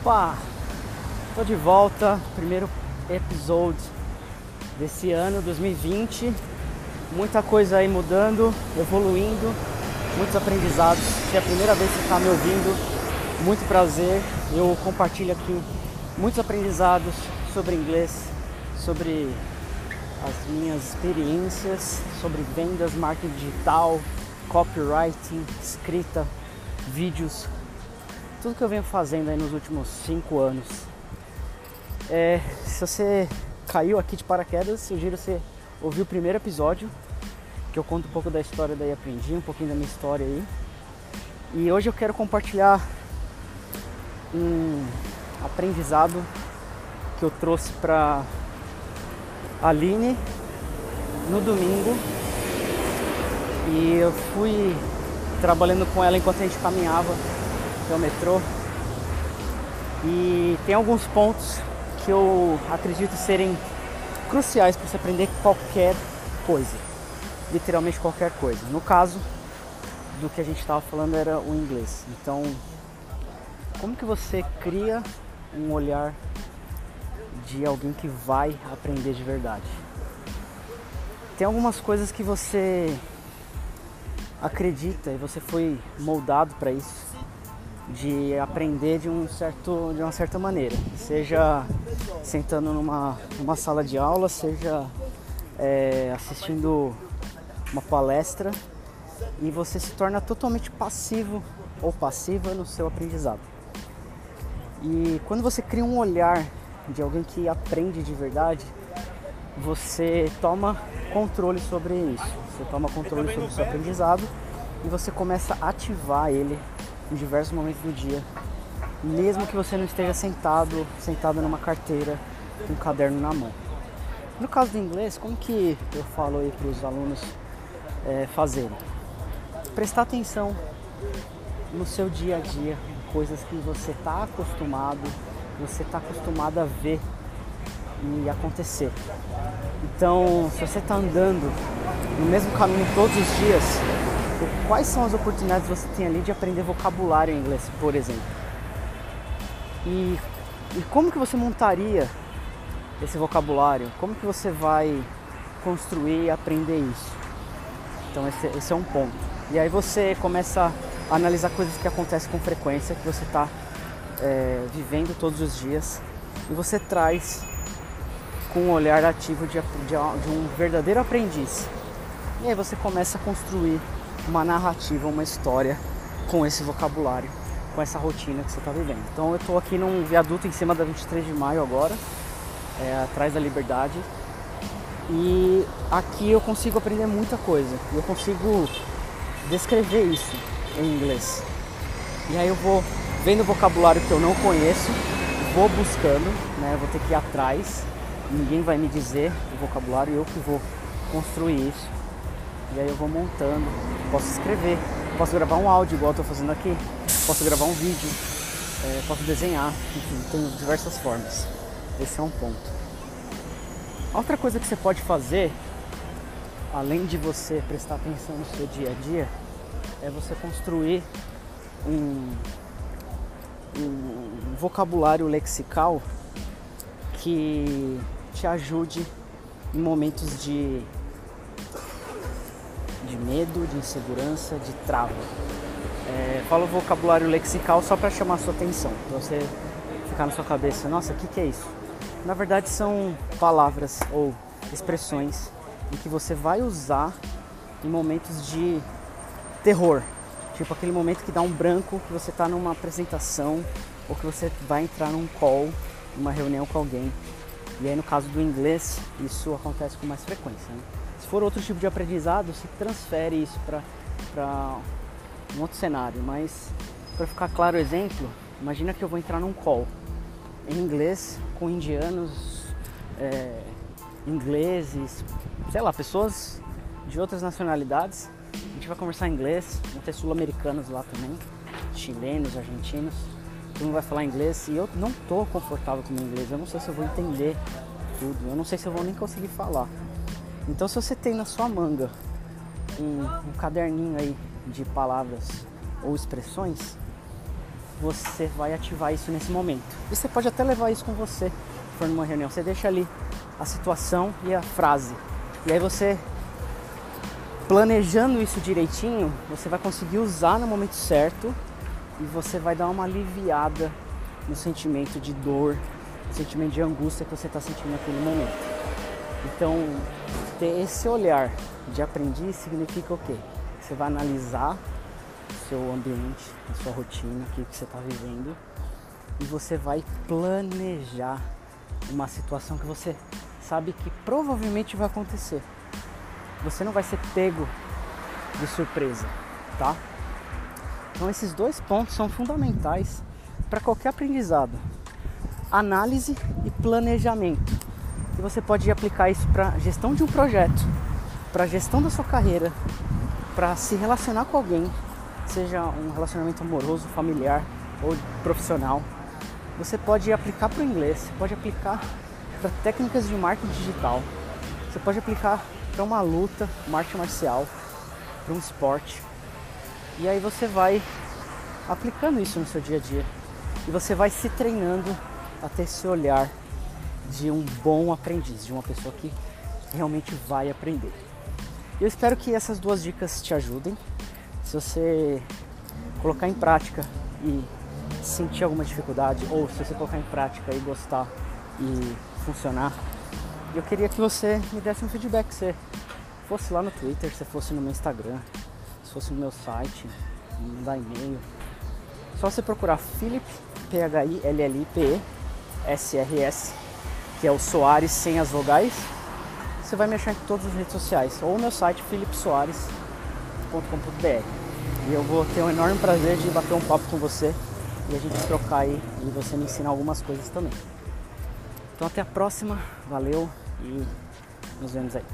Opa! Tô de volta, primeiro episódio desse ano 2020. Muita coisa aí mudando, evoluindo, muitos aprendizados. Se é a primeira vez que está me ouvindo, muito prazer. Eu compartilho aqui muitos aprendizados sobre inglês, sobre as minhas experiências, sobre vendas, marketing digital, copywriting, escrita, vídeos, tudo que eu venho fazendo aí nos últimos cinco anos. É, se você caiu aqui de paraquedas, sugiro você ouvir o primeiro episódio, que eu conto um pouco da história daí aprendi, um pouquinho da minha história aí. E hoje eu quero compartilhar um aprendizado que eu trouxe para Aline no domingo. E eu fui trabalhando com ela enquanto a gente caminhava é o metrô. E tem alguns pontos que eu acredito serem cruciais para você aprender qualquer coisa. Literalmente qualquer coisa. No caso do que a gente estava falando era o inglês. Então, como que você cria um olhar de alguém que vai aprender de verdade? Tem algumas coisas que você acredita e você foi moldado para isso de aprender de, um certo, de uma certa maneira, seja sentando numa, numa sala de aula, seja é, assistindo uma palestra e você se torna totalmente passivo ou passiva no seu aprendizado. E quando você cria um olhar de alguém que aprende de verdade, você toma controle sobre isso. Você toma controle sobre o seu aprendizado e você começa a ativar ele em diversos momentos do dia, mesmo que você não esteja sentado, sentado numa carteira com um caderno na mão. No caso do inglês, como que eu falo aí para os alunos é, fazerem? Prestar atenção no seu dia a dia, coisas que você está acostumado, você está acostumado a ver e acontecer. Então, se você está andando no mesmo caminho todos os dias, quais são as oportunidades que você tem ali de aprender vocabulário em inglês, por exemplo. E, e como que você montaria esse vocabulário? Como que você vai construir e aprender isso? Então esse, esse é um ponto. E aí você começa a analisar coisas que acontecem com frequência, que você está é, vivendo todos os dias, e você traz com um olhar ativo de, de, de um verdadeiro aprendiz. E aí você começa a construir uma narrativa, uma história com esse vocabulário, com essa rotina que você está vivendo. Então eu estou aqui num viaduto em cima da 23 de maio agora, é, atrás da Liberdade, e aqui eu consigo aprender muita coisa. Eu consigo descrever isso em inglês. E aí eu vou vendo vocabulário que eu não conheço, vou buscando, né? Vou ter que ir atrás. Ninguém vai me dizer o vocabulário, eu que vou construir isso. E aí eu vou montando. Posso escrever, posso gravar um áudio igual eu tô fazendo aqui, posso gravar um vídeo, é, posso desenhar, enfim, tem diversas formas. Esse é um ponto. Outra coisa que você pode fazer, além de você prestar atenção no seu dia a dia, é você construir um, um vocabulário lexical que te ajude em momentos de de medo, de insegurança, de trava. É, falo vocabulário lexical só para chamar sua atenção, para você ficar na sua cabeça, nossa, o que, que é isso? Na verdade são palavras ou expressões em que você vai usar em momentos de terror, tipo aquele momento que dá um branco, que você está numa apresentação ou que você vai entrar num call, numa reunião com alguém. E aí no caso do inglês, isso acontece com mais frequência. Né? Se for outro tipo de aprendizado, se transfere isso para um outro cenário. Mas para ficar claro o exemplo, imagina que eu vou entrar num call em inglês com indianos, é, ingleses, sei lá, pessoas de outras nacionalidades. A gente vai conversar em inglês, vão ter sul-americanos lá também, chilenos, argentinos. Todo mundo vai falar inglês e eu não estou confortável com o inglês. Eu não sei se eu vou entender tudo, eu não sei se eu vou nem conseguir falar. Então se você tem na sua manga um, um caderninho aí de palavras ou expressões, você vai ativar isso nesse momento. E você pode até levar isso com você, se for numa reunião. Você deixa ali a situação e a frase. E aí você planejando isso direitinho, você vai conseguir usar no momento certo e você vai dar uma aliviada no sentimento de dor, no sentimento de angústia que você está sentindo naquele momento. Então, ter esse olhar de aprendiz significa o quê? Você vai analisar seu ambiente, a sua rotina, o que você está vivendo e você vai planejar uma situação que você sabe que provavelmente vai acontecer você não vai ser pego de surpresa, tá? Então esses dois pontos são fundamentais para qualquer aprendizado. Análise e planejamento. E você pode aplicar isso para gestão de um projeto, para gestão da sua carreira, para se relacionar com alguém, seja um relacionamento amoroso, familiar ou profissional. Você pode aplicar para o inglês, você pode aplicar para técnicas de marketing digital, você pode aplicar para uma luta, uma arte marcial, para um esporte. E aí você vai aplicando isso no seu dia a dia. E você vai se treinando a ter esse olhar de um bom aprendiz, de uma pessoa que realmente vai aprender. Eu espero que essas duas dicas te ajudem. Se você colocar em prática e sentir alguma dificuldade, ou se você colocar em prática e gostar e funcionar, eu queria que você me desse um feedback, você fosse lá no Twitter, se fosse no meu Instagram, se fosse no meu site, me dar e-mail. Só você procurar Philip, P-H-I-L-L-I-P-E, S-R-S, que é o Soares sem as vogais. Você vai me achar em todas as redes sociais, ou meu site philipsoares.com.br. E eu vou ter um enorme prazer de bater um papo com você e a gente trocar aí e você me ensinar algumas coisas também. Então até a próxima, valeu e nos vemos aí.